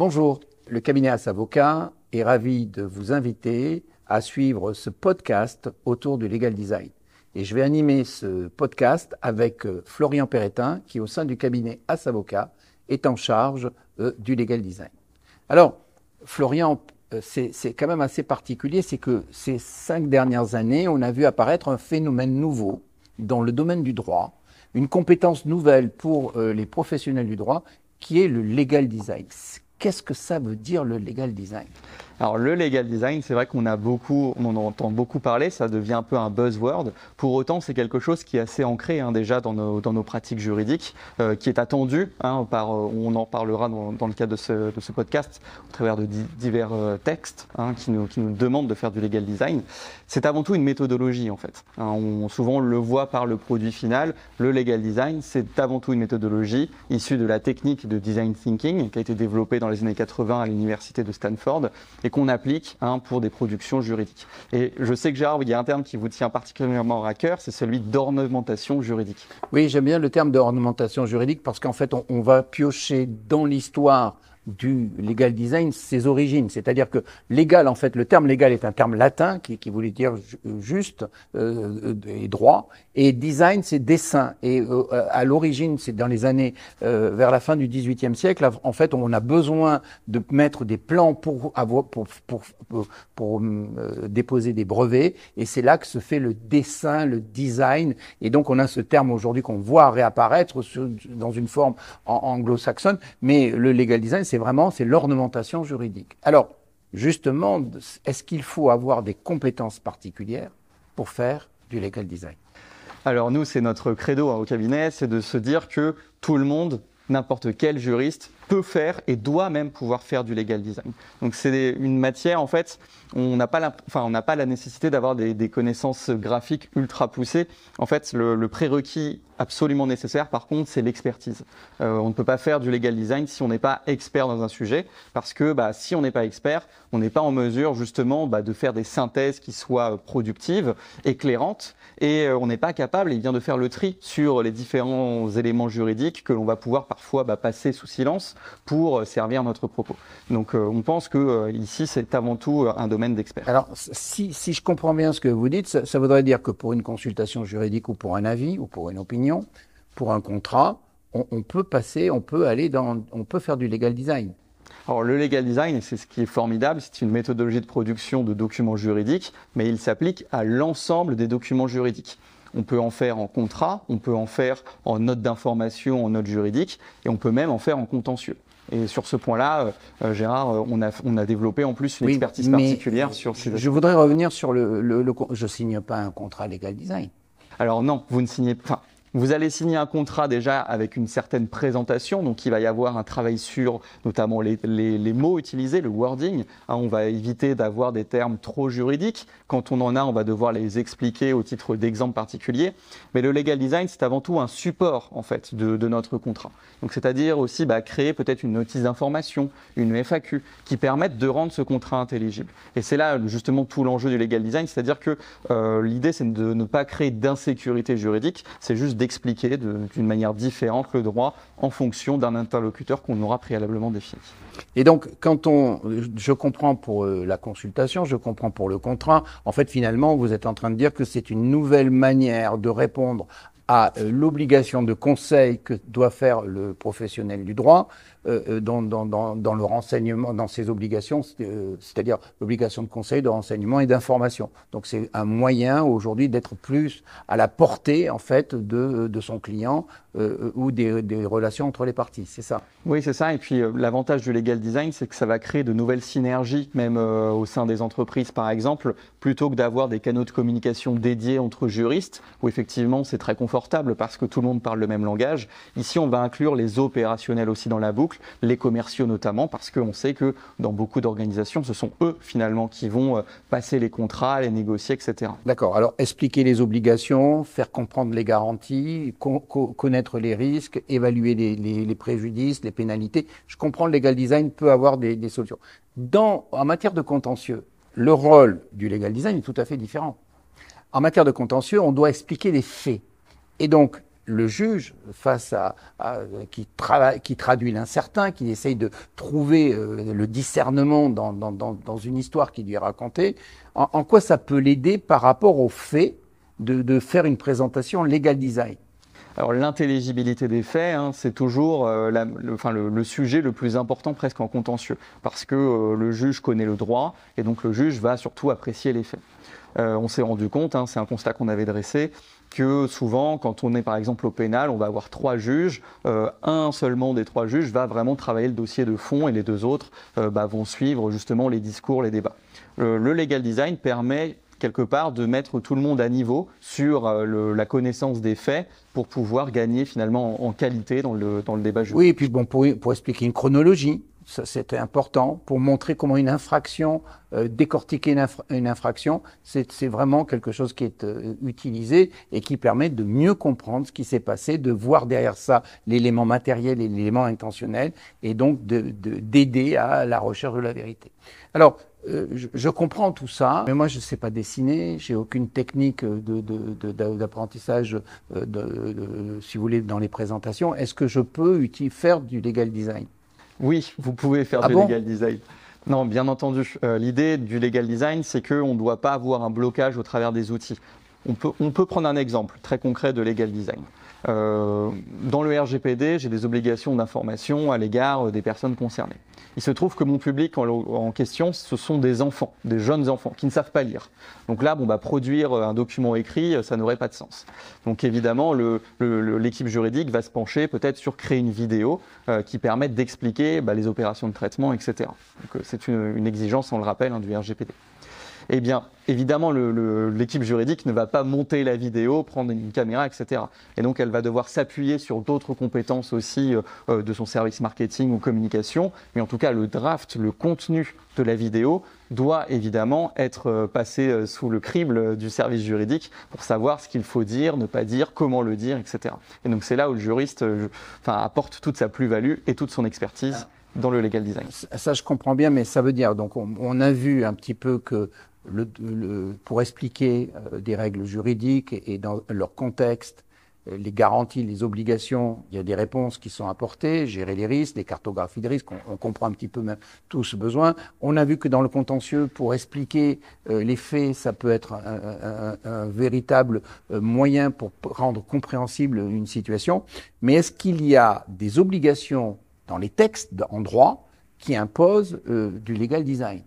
Bonjour, le cabinet As Avocat est ravi de vous inviter à suivre ce podcast autour du legal design. Et je vais animer ce podcast avec euh, Florian Perretin, qui au sein du cabinet As Avocat est en charge euh, du legal design. Alors, Florian, euh, c'est quand même assez particulier, c'est que ces cinq dernières années, on a vu apparaître un phénomène nouveau dans le domaine du droit, une compétence nouvelle pour les professionnels du droit, qui est le legal design. Qu'est-ce que ça veut dire le legal design? Alors le legal design, c'est vrai qu'on a beaucoup, on en entend beaucoup parler, ça devient un peu un buzzword. Pour autant, c'est quelque chose qui est assez ancré hein, déjà dans nos, dans nos pratiques juridiques, euh, qui est attendu. Hein, par, euh, on en parlera dans, dans, le cadre de ce, de ce, podcast au travers de divers euh, textes hein, qui, nous, qui nous demandent de faire du legal design. C'est avant tout une méthodologie en fait. Hein. on, souvent on le voit par le produit final. Le legal design, c'est avant tout une méthodologie issue de la technique de design thinking qui a été développée dans les années 80 à l'université de Stanford qu'on applique hein, pour des productions juridiques. Et je sais que Gérard, il y a un terme qui vous tient particulièrement à cœur, c'est celui d'ornementation juridique. Oui, j'aime bien le terme d'ornementation juridique parce qu'en fait, on va piocher dans l'histoire du legal design ses origines. C'est-à-dire que légal, en fait, le terme légal est un terme latin qui, qui voulait dire juste euh, et droit, et design, c'est dessin. Et euh, à l'origine, c'est dans les années euh, vers la fin du XVIIIe siècle, en fait, on a besoin de mettre des plans pour avoir pour pour, pour, pour euh, déposer des brevets, et c'est là que se fait le dessin, le design. Et donc, on a ce terme aujourd'hui qu'on voit réapparaître dans une forme anglo-saxonne, mais le legal design c'est vraiment c'est l'ornementation juridique. Alors, justement, est-ce qu'il faut avoir des compétences particulières pour faire du legal design? Alors nous, c'est notre credo hein, au cabinet, c'est de se dire que tout le monde, n'importe quel juriste, peut faire et doit même pouvoir faire du legal design. Donc c'est une matière en fait, on n'a pas la, enfin on pas la nécessité d'avoir des, des, connaissances graphiques ultra poussées. En fait, le, le prérequis absolument nécessaire, par contre, c'est l'expertise. Euh, on ne peut pas faire du legal design si on n'est pas expert dans un sujet, parce que bah, si on n'est pas expert, on n'est pas en mesure justement bah, de faire des synthèses qui soient productives, éclairantes, et euh, on n'est pas capable, et bien de faire le tri sur les différents éléments juridiques que l'on va pouvoir parfois bah, passer sous silence pour euh, servir notre propos. Donc, euh, on pense que euh, ici, c'est avant tout un domaine d'expert. Alors, si, si, je comprends bien ce que vous dites, ça, ça voudrait dire que pour une consultation juridique ou pour un avis ou pour une opinion pour un contrat, on, on, peut passer, on peut aller dans, on peut faire du legal design. Alors le legal design, c'est ce qui est formidable, c'est une méthodologie de production de documents juridiques, mais il s'applique à l'ensemble des documents juridiques. On peut en faire en contrat, on peut en faire en note d'information, en note juridique, et on peut même en faire en contentieux. Et sur ce point-là, euh, Gérard, on a, on a développé en plus une oui, expertise particulière sur ces Je voudrais revenir sur le, le, le, Je signe pas un contrat legal design. Alors non, vous ne signez pas. Vous allez signer un contrat déjà avec une certaine présentation, donc il va y avoir un travail sur notamment les, mots utilisés, le wording. Hein, on va éviter d'avoir des termes trop juridiques. Quand on en a, on va devoir les expliquer au titre d'exemple particulier. Mais le legal design, c'est avant tout un support en fait de, de notre contrat. Donc c'est-à-dire aussi bah, créer peut-être une notice d'information, une FAQ, qui permettent de rendre ce contrat intelligible. Et c'est là justement tout l'enjeu du legal design, c'est-à-dire que euh, l'idée c'est de ne pas créer d'insécurité juridique, c'est juste d'expliquer d'une manière différente le droit en fonction d'un interlocuteur qu'on aura préalablement défini. Et donc, quand on, je comprends pour euh, la consultation, je comprends pour le contrat, en fait, finalement, vous êtes en train de dire que c'est une nouvelle manière de répondre à euh, l'obligation de conseil que doit faire le professionnel du droit euh, dans, dans, dans, dans, le renseignement, dans ses obligations, euh, c'est-à-dire l'obligation de conseil, de renseignement et d'information. Donc c'est un moyen aujourd'hui d'être plus à la portée en fait de, de son client euh, ou des, des, relations entre les parties. C'est ça? Oui, c'est ça. Et puis euh, l'avantage du legal design, c'est que ça va créer de nouvelles synergies, même euh, au sein des entreprises, par exemple, plutôt que d'avoir des canaux de communication dédiés entre juristes, où effectivement c'est très confortable parce que tout le monde parle le même langage. Ici, on va inclure les opérationnels aussi dans la boucle les commerciaux notamment, parce qu'on sait que dans beaucoup d'organisations, ce sont eux finalement qui vont euh, passer les contrats, les négocier, etc. D'accord. Alors expliquer les obligations, faire comprendre les garanties, co les risques, évaluer les, préjudices, les pénalités. Je comprends le legal design peut avoir des, solutions. Dans, en matière de contentieux, le rôle du legal design est tout à fait différent. En matière de contentieux, on doit expliquer les faits. Et donc, le juge, face à, qui, travaille, qui traduit l'incertain, qui essaye de trouver euh, le discernement dans, dans, dans, une histoire qui lui est racontée, en, en quoi ça peut l'aider par rapport au fait de, de faire une présentation legal design? Alors l'intelligibilité des faits, hein, c'est toujours euh, le, enfin, le, sujet le plus important presque en contentieux, parce que euh, le juge connaît le droit, et donc le juge va surtout apprécier les faits. Euh, on s'est rendu compte, hein, c'est un constat qu'on avait dressé, que souvent, quand on est par exemple au pénal, on va avoir trois juges. un seulement des trois juges va vraiment travailler le dossier de fond et les deux autres bah, vont suivre justement les discours, les débats. le legal design permet quelque part de mettre tout le monde à niveau sur euh, la connaissance des faits pour pouvoir gagner finalement en, qualité dans le, dans le débat juridique. Oui, et puis bon, pour, pour expliquer une chronologie, ça c'était important, pour montrer comment une infraction, euh, décortiquer une, infraction, c'est vraiment quelque chose qui est euh, utilisé et qui permet de mieux comprendre ce qui s'est passé, de voir derrière ça l'élément matériel et l'élément intentionnel, et donc d'aider de, à la recherche de la vérité. Alors, euh, je, comprends tout ça, mais moi je ne sais pas dessiner, j'ai aucune technique d'apprentissage, de, de, si vous voulez, dans les présentations. Est-ce que je peux faire du legal design? Oui, vous pouvez faire ah du legal design. Non, bien entendu. Euh, l'idée du legal design, c'est qu'on ne doit pas avoir un blocage au travers des outils. On peut, on peut prendre un exemple très concret de legal design. Euh, dans le RGPD, j'ai des obligations d'information à l'égard des personnes concernées. Il se trouve que mon public en, question, ce sont des enfants, des jeunes enfants qui ne savent pas lire. Donc là, bon, bah, produire un document écrit, ça n'aurait pas de sens. Donc évidemment, l'équipe juridique va se pencher peut-être sur créer une vidéo euh, qui permette d'expliquer bah, les opérations de traitement, etc. Donc euh, c'est une, exigence, on le rappelle, hein, du RGPD eh bien, évidemment, l'équipe juridique ne va pas monter la vidéo, prendre une caméra, etc. Et donc, elle va devoir s'appuyer sur d'autres compétences aussi euh, euh, de son service marketing ou communication. Mais en tout cas, le draft, le contenu de la vidéo doit évidemment être euh, passé sous le crible du service juridique pour savoir ce qu'il faut dire, ne pas dire, comment le dire, etc. Et donc, c'est là où le juriste apporte toute sa plus-value et toute son expertise dans le legal design. Ça, je comprends bien, mais ça veut dire, donc, on a vu un petit peu que le, pour expliquer euh, des règles juridiques et, dans leur contexte, euh, les garanties, les obligations, il y a des réponses qui sont apportées, gérer les risques, des cartographies de risques, on, comprend un petit peu même tout ce besoin. On a vu que dans le contentieux, pour expliquer euh, les faits, ça peut être un, un véritable moyen pour rendre compréhensible une situation. Mais est-ce qu'il y a des obligations dans les textes en droit qui imposent du legal design?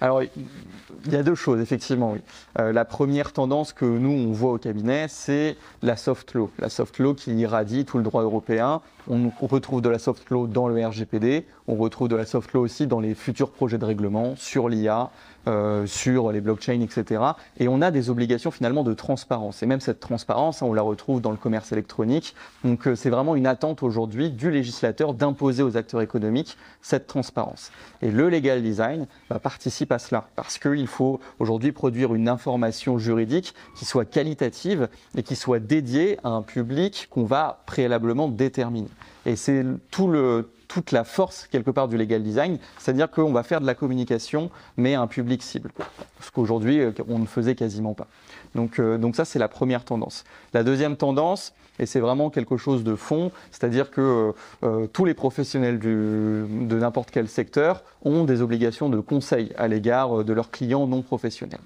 Alors, il y a deux choses, effectivement, oui. Euh, la première tendance que nous, on voit au cabinet, c'est la soft law. La soft law qui irradie tout le droit européen. On, retrouve de la soft law dans le RGPD, on retrouve de la soft law aussi dans les futurs projets de règlement sur l'IA, euh, sur les blockchains, etc. Et on a des obligations finalement de transparence. Et même cette transparence, hein, on la retrouve dans le commerce électronique. Donc euh, c'est vraiment une attente aujourd'hui du législateur d'imposer aux acteurs économiques cette transparence. Et le legal design bah, participe à cela parce qu'il faut aujourd'hui produire une information juridique qui soit qualitative et qui soit dédiée à un public qu'on va préalablement déterminer. Et c'est tout le, toute la force quelque part du legal design, c'est-à-dire qu'on va faire de la communication, mais à un public cible, ce qu'aujourd'hui euh, on ne faisait quasiment pas. Donc, euh, donc ça c'est la première tendance. La deuxième tendance, et c'est vraiment quelque chose de fond, c'est-à-dire que euh, tous les professionnels du, de n'importe quel secteur ont des obligations de conseil à l'égard de leurs clients non professionnels.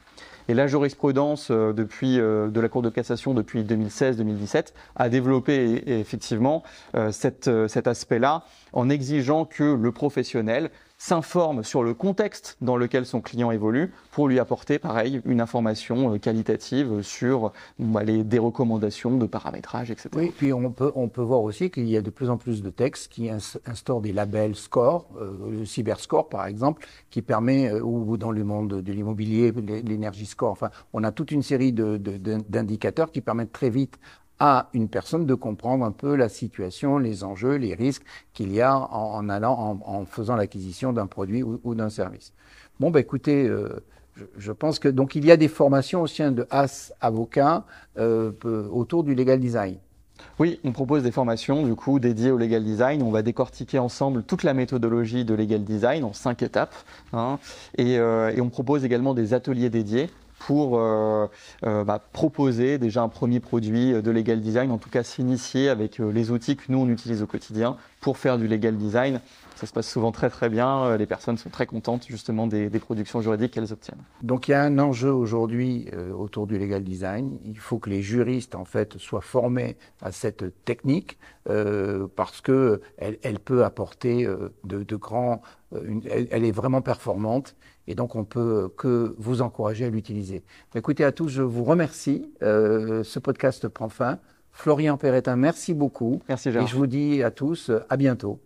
Et la jurisprudence euh, depuis, euh, de la Cour de cassation depuis 2016-2017 a développé effectivement euh, cet aspect-là en exigeant que le professionnel s'informe sur le contexte dans lequel son client évolue pour lui apporter, pareil, une information euh, qualitative sur bah, les, des recommandations de paramétrage, etc. Oui, puis on peut, on peut voir aussi qu'il y a de plus en plus de textes qui instaurent des labels score, euh, le cyberscore par exemple, qui permet, euh, ou dans le monde de l'immobilier, l'énergie score, enfin, on a toute une série d'indicateurs de, qui permettent très vite à une personne de comprendre un peu la situation, les enjeux, les risques qu'il y a en, allant, en, faisant l'acquisition d'un produit ou, d'un service. Bon, bah, écoutez, euh, je, pense que donc il y a des formations au sein de AS Avocat euh, autour du legal design. Oui, on propose des formations du coup dédiées au legal design. On va décortiquer ensemble toute la méthodologie de legal design en cinq étapes, hein, et, euh, et on propose également des ateliers dédiés pour euh, euh, bah, proposer déjà un premier produit de legal design, en tout cas s'initier avec euh, les outils que nous on utilise au quotidien pour faire du legal design. Ça se passe souvent très très bien, les personnes sont très contentes justement des, des productions juridiques qu'elles obtiennent. Donc il y a un enjeu aujourd'hui autour du legal design. Il faut que les juristes en fait soient formés à cette technique euh, parce que elle, elle peut apporter de, de grands, une, elle, elle, est vraiment performante et donc, on peut que vous encourager à l'utiliser. Écoutez à tous, je vous remercie. Euh, ce podcast prend fin. Florian Perretin, merci beaucoup. Merci, Gérard. Et je vous dis à tous à bientôt.